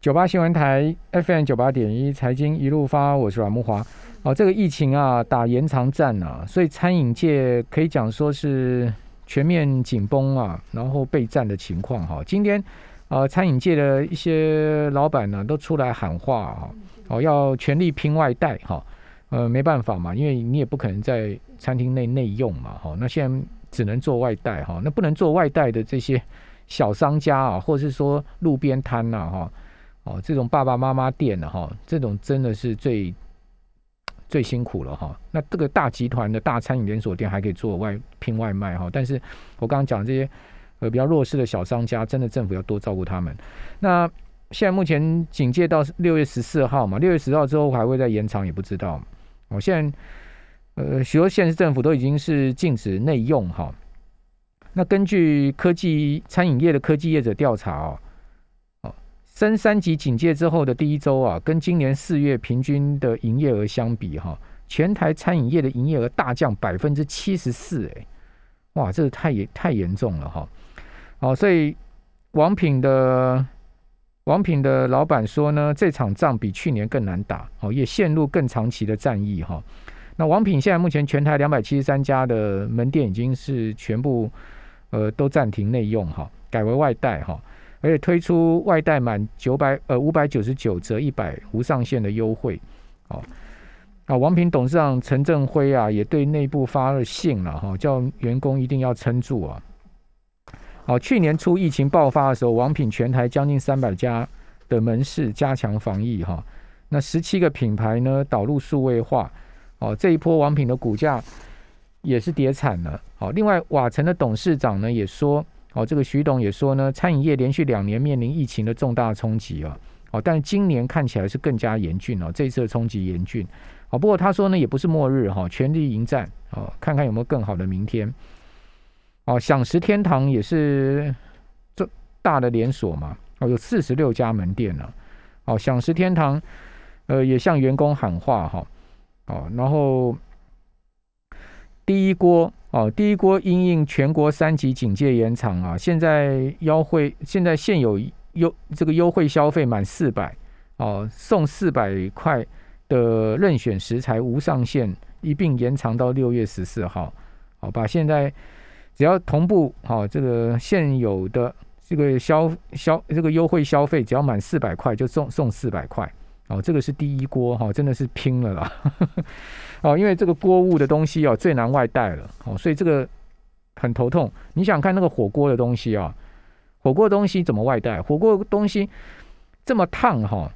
九八新闻台 FM 九八点一财经一路发，我是阮木华。哦，这个疫情啊，打延长战啊，所以餐饮界可以讲说是全面紧绷啊，然后备战的情况哈。今天呃，餐饮界的一些老板呢，都出来喊话啊，哦，要全力拼外带哈。呃，没办法嘛，因为你也不可能在餐厅内内用嘛，哈。那现在只能做外带哈。那不能做外带的这些小商家啊，或者是说路边摊呐，哈。哦这种爸爸妈妈店的哈，这种真的是最最辛苦了哈。那这个大集团的大餐饮连锁店还可以做外拼外卖哈，但是我刚刚讲这些呃比较弱势的小商家，真的政府要多照顾他们。那现在目前警戒到六月十四号嘛，六月十号之后还会再延长也不知道。哦，现在呃许多县市政府都已经是禁止内用哈。那根据科技餐饮业的科技业者调查哦。升三级警戒之后的第一周啊，跟今年四月平均的营业额相比，哈，全台餐饮业的营业额大降百分之七十四，哎，哇，这个太严太严重了哈。好，所以王品的王品的老板说呢，这场仗比去年更难打，哦，也陷入更长期的战役哈。那王品现在目前全台两百七十三家的门店已经是全部呃都暂停内用哈，改为外带哈。而且推出外带满九百呃五百九十九折一百无上限的优惠，哦啊，王平董事长陈振辉啊也对内部发了信了哈，叫员工一定要撑住啊。好，去年初疫情爆发的时候，王品全台将近三百家的门市加强防疫哈，那十七个品牌呢导入数位化，哦这一波王品的股价也是跌惨了。好，另外瓦城的董事长呢也说。哦，这个徐董也说呢，餐饮业连续两年面临疫情的重大冲击啊，哦，但今年看起来是更加严峻哦，这一次的冲击严峻。哦，不过他说呢，也不是末日哈，全力迎战哦，看看有没有更好的明天。哦，享食天堂也是这大的连锁嘛，哦，有四十六家门店呢。哦，享食天堂呃也向员工喊话哈，哦，然后第一锅。哦，第一锅因应全国三级警戒延长啊，现在优惠，现在现有优这个优惠消费满四百哦，送四百块的任选食材无上限，一并延长到六月十四号。好，把现在只要同步好这个现有的这个消消这个优惠消费，只要满四百块就送送四百块。哦，这个是第一锅哈，真的是拼了啦！哦，因为这个锅物的东西哦最难外带了，哦，所以这个很头痛。你想看那个火锅的东西啊，火锅的东西怎么外带？火锅东西这么烫哈，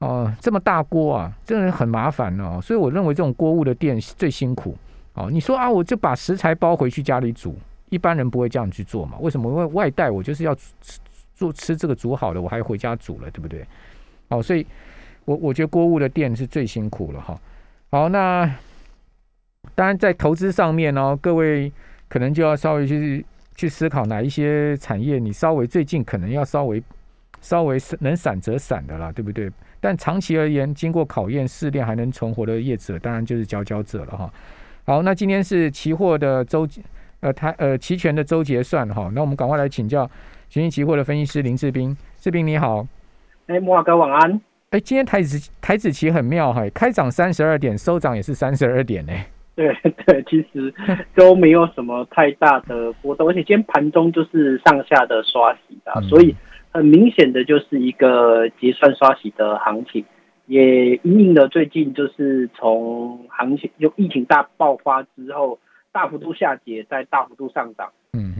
哦，这么大锅啊，真的很麻烦哦。所以我认为这种锅物的店最辛苦。哦，你说啊，我就把食材包回去家里煮，一般人不会这样去做嘛？为什么？因为外带我就是要吃做吃这个煮好的，我还回家煮了，对不对？哦，所以。我我觉得锅物的店是最辛苦了哈。好，那当然在投资上面呢，各位可能就要稍微去去思考哪一些产业，你稍微最近可能要稍微稍微能闪则闪的啦，对不对？但长期而言，经过考验试炼还能存活的业者，当然就是佼佼者了哈。好，那今天是期货的周呃它呃期权的周结算哈，那我们赶快来请教全新期货的分析师林志斌，志斌你好。哎，木华哥晚安。哎，今天台子台子期很妙哈，开涨三十二点，收涨也是三十二点呢。对 对，其实都没有什么太大的波动，而且今天盘中就是上下的刷洗啊，所以很明显的就是一个结算刷洗的行情，也因应了最近就是从行情就疫情大爆发之后，大幅度下跌，再大幅度上涨。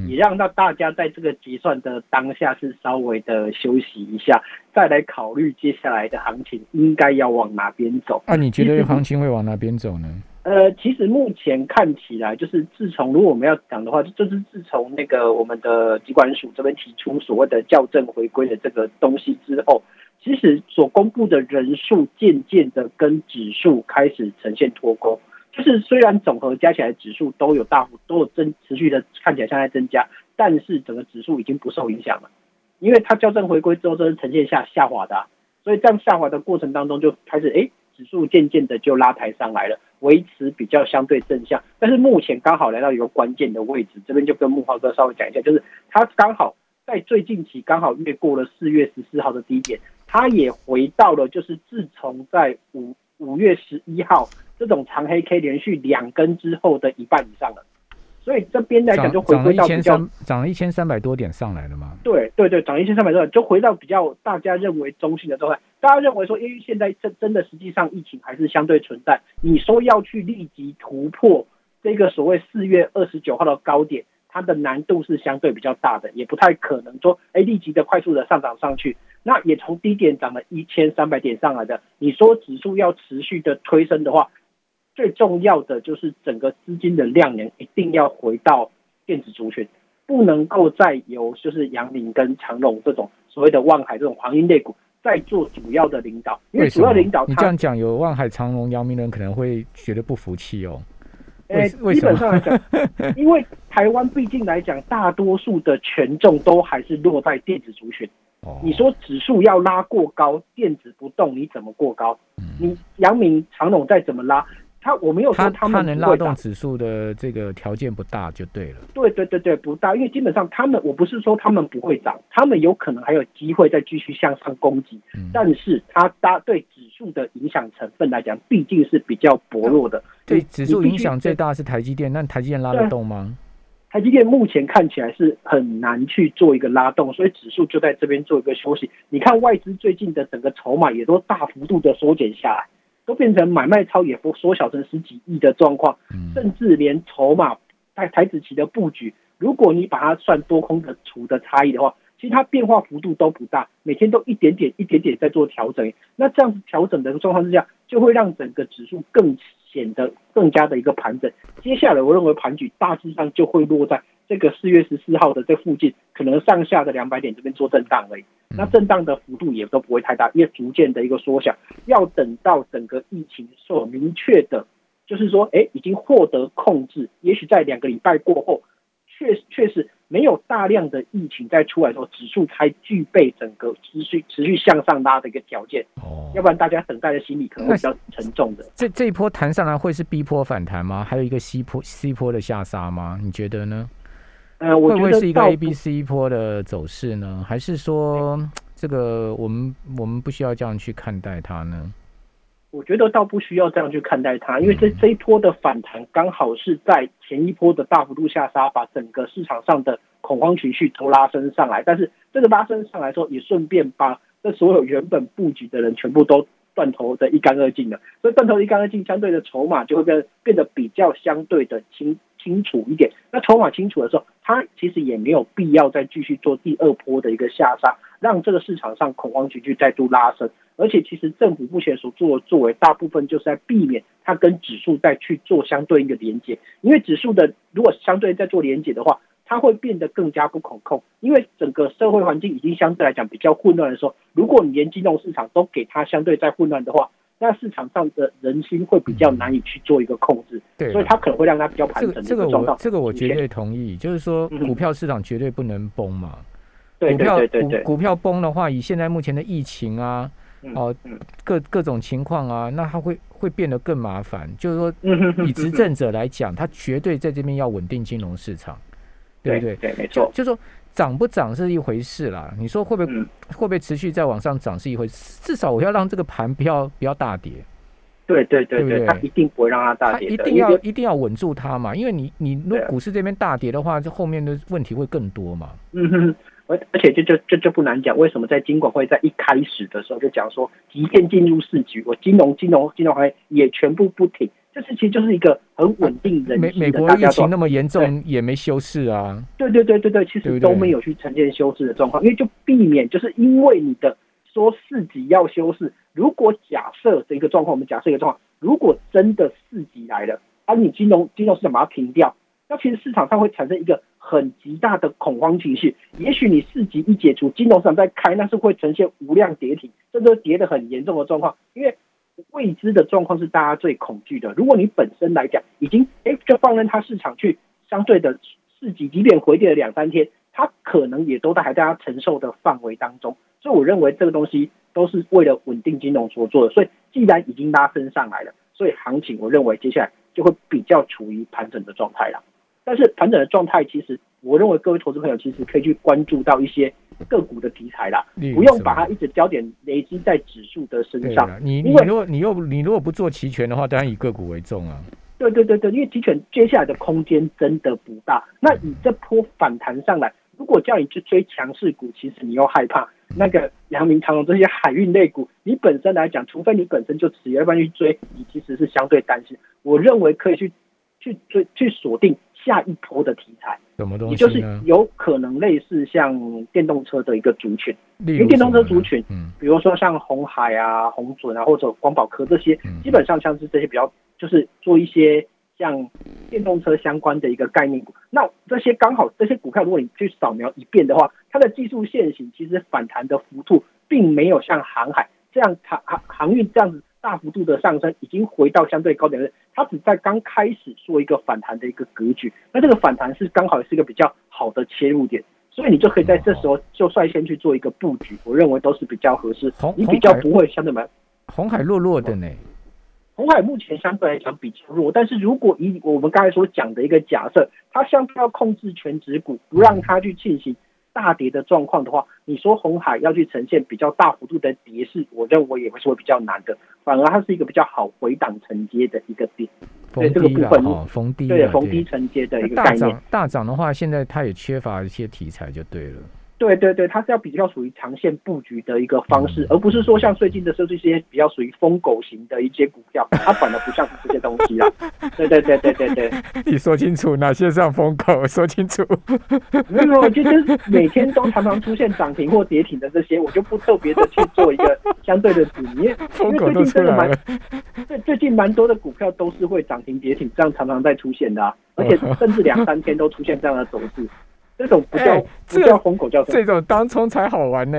嗯，也让到大家在这个结算的当下是稍微的休息一下，再来考虑接下来的行情应该要往哪边走。那你觉得行情会往哪边走呢？呃，其实目前看起来，就是自从如果我们要讲的话，就是自从那个我们的机关署这边提出所谓的校正回归的这个东西之后，其实所公布的人数渐渐的跟指数开始呈现脱钩。就是虽然总和加起来指数都有大幅都有增持续的看起来像在增加，但是整个指数已经不受影响了，因为它校正回归之后，这是呈现下下滑的，所以这样下滑的过程当中就开始哎，指数渐渐的就拉抬上来了，维持比较相对正向。但是目前刚好来到一个关键的位置，这边就跟木华哥稍微讲一下，就是它刚好在最近期刚好越过了四月十四号的低点，它也回到了就是自从在五五月十一号这种长黑 K 连续两根之后的一半以上了。所以这边来讲就回归到比较涨了一千三百多点上来了嘛？对对对，涨一千三百多点就回到比较大家认为中性的状态。大家认为说，因为现在真真的实际上疫情还是相对存在，你说要去立即突破这个所谓四月二十九号的高点，它的难度是相对比较大的，也不太可能说哎立即的快速的上涨上去。那也从低点涨了一千三百点上来的，你说指数要持续的推升的话。最重要的就是整个资金的量能一定要回到电子族群，不能够再由就是阳明跟长隆这种所谓的望海这种黄金类股再做主要的领导，因为主要领导你这样讲，有望海、长隆、阳明人可能会觉得不服气哦。诶，基本上来讲，因为台湾毕竟来讲，大多数的权重都还是落在电子族群。哦，你说指数要拉过高，电子不动，你怎么过高？你阳明、长隆再怎么拉？他我没有说他们能拉动指数的这个条件不大就对了。对对对对，不大，因为基本上他们我不是说他们不会涨，他们有可能还有机会再继续向上攻击。嗯。但是它搭对指数的影响成分来讲，毕竟是比较薄弱的。对指数影响最大是台积电，那台积电拉得动吗？台积电目前看起来是很难去做一个拉动，所以指数就在这边做一个休息。你看外资最近的整个筹码也都大幅度的缩减下来。都变成买卖超也不缩小成十几亿的状况，甚至连筹码在台子期的布局，如果你把它算多空的除的差异的话，其实它变化幅度都不大，每天都一点点一点点在做调整。那这样子调整的状况之下，就会让整个指数更显得更加的一个盘整。接下来我认为盘局大致上就会落在。这个四月十四号的这附近，可能上下的两百点这边做震荡而已，那震荡的幅度也都不会太大，因为逐渐的一个缩小，要等到整个疫情所明确的，就是说，哎，已经获得控制，也许在两个礼拜过后，确确实没有大量的疫情再出来的时候，指数才具备整个持续持续向上拉的一个条件。哦，要不然大家等待的心理可能会比较沉重的。这这一波弹上来会是 B 波反弹吗？还有一个 C 波 C 波的下杀吗？你觉得呢？呃，会不会是一个 A、B、C 波的走势呢？还是说这个我们我们不需要这样去看待它呢？我觉得倒不需要这样去看待它，因为这这一波的反弹刚好是在前一波的大幅度下杀，把整个市场上的恐慌情绪都拉升上来。但是这个拉升上来之后，也顺便把这所有原本布局的人全部都断头的一干二净了。所以断头一干二净，相对的筹码就会变变得比较相对的清。清楚一点，那筹码清楚的时候，它其实也没有必要再继续做第二波的一个下杀，让这个市场上恐慌情绪再度拉升。而且，其实政府目前所做的作为，大部分就是在避免它跟指数再去做相对应的连接。因为指数的如果相对在做连接的话，它会变得更加不可控。因为整个社会环境已经相对来讲比较混乱的时候，如果你连金融市场都给它相对在混乱的话，那市场上的人心会比较难以去做一个控制，对，所以它可能会让它比较盘整。这个我这个我绝对同意，就是说股票市场绝对不能崩嘛。股票股股票崩的话，以现在目前的疫情啊，哦各各种情况啊，那它会会变得更麻烦。就是说，以执政者来讲，他绝对在这边要稳定金融市场，对不对？对，没错。就说。涨不涨是一回事啦，你说会不会会不会持续再往上涨是一回事，至少我要让这个盘不要不要大跌。对对对对，它一定不会让它大跌，一定要一定要稳住它嘛，因为你你如果股市这边大跌的话，这后面的问题会更多嘛。嗯哼，而而且这就这就不难讲，为什么在金管会在一开始的时候就讲说，即便进入市局，我金融金融金融行业也全部不停。这其实就是一个很稳定人美美国疫情那么严重也没休市啊。对对对对对，其实都没有去呈现休市的状况，因为就避免就是因为你的说四级要休市，如果假设这个状况，我们假设一个状况，如果真的四级来了，而你金融金融市场把它停掉，那其实市场上会产生一个很极大的恐慌情绪。也许你四级一解除，金融市场再开，那是会呈现无量跌停，这都跌得很严重的状况，因为。未知的状况是大家最恐惧的。如果你本身来讲已经哎，就放任它市场去相对的市级，即便回跌了两三天，它可能也都在还大家承受的范围当中。所以我认为这个东西都是为了稳定金融所做的。所以既然已经拉升上来了，所以行情我认为接下来就会比较处于盘整的状态了。但是盘整的状态其实我认为各位投资朋友其实可以去关注到一些个股的题材啦，不用把它一直焦点累积在指数的身上。你你如果你又你如果不做期权的话，当然以个股为重啊。对对对对，因为期权接下来的空间真的不大。那以这波反弹上来，如果叫你去追强势股，其实你又害怕那个阳明、长荣这些海运类股，你本身来讲，除非你本身就持有，要不然去追，你其实是相对担心。我认为可以去去追去锁定下一波的题材，什么东也就是？有可能类似像电动车的一个族群。因为电动车族群嗯，比如说像红海啊、红准啊，或者光宝科这些嗯，基本上像是这些比较，就是做一些像电动车相关的一个概念股。那这些刚好这些股票，如果你去扫描一遍的话，它的技术线型其实反弹的幅度并没有像航海这样航航航运这样子大幅度的上升，已经回到相对高点了。它只在刚开始做一个反弹的一个格局，那这个反弹是刚好是一个比较好的切入点。所以你就可以在这时候就率先去做一个布局，我认为都是比较合适。你比较不会相对蛮红海弱弱的呢，红海目前相对来讲比较弱，但是如果以我们刚才所讲的一个假设，它相对要控制全指股，不让它去进行大跌的状况的话，你说红海要去呈现比较大幅度的跌势，我认为也会是会比较难的，反而它是一个比较好回档承接的一个点，逢对这个低了部分哈，逢低对逢低承接的一个概念。涨大涨的话，现在它也缺乏一些题材，就对了。对对对，它是要比较属于长线布局的一个方式，嗯而不是说像最近的时候这些比较属于疯狗型的一些股票，它反而不像是这些东西啦。对对对对对对，你说清楚哪些像疯狗，说清楚。没有就是每天都常常出现涨停或跌停的这些，我就不特别的去做一个相对的指明，因为 因为最近真的蛮来了，对最近蛮多的股票都是会涨停跌停，这样常常在出现的啊，而且甚至两三天都出现这样的走势，这种不叫哎不这个叫疯狗，叫？这种当冲才好玩呢，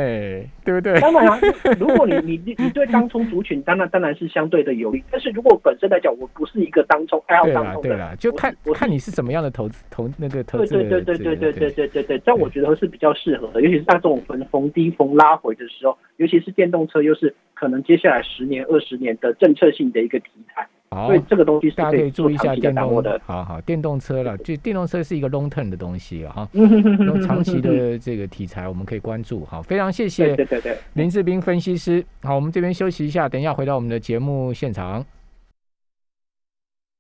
对不对？当然啊，如果你你你你对当冲族群，当然当然是相对的有利。但是如果本身来讲，我不是一个当冲爱好当冲的，啦对啦，就看我看你是什么样的投资投那个投对资对对对对对对对对对，这样我觉得是比较适合的，尤其是在这种逢逢低逢拉回的时候，尤其是电动车，又是可能接下来十年二十年的政策性的一个题材，好所以，这个东西是大家可以注意一下电动的。，好好电动车了，就电动车是一个 long term 的东西了哈，长期的这个题材我们可以关注。好，非常谢谢对对对。林志斌分析师。好，我们这边休息一下，等一下回到我们的节目现场。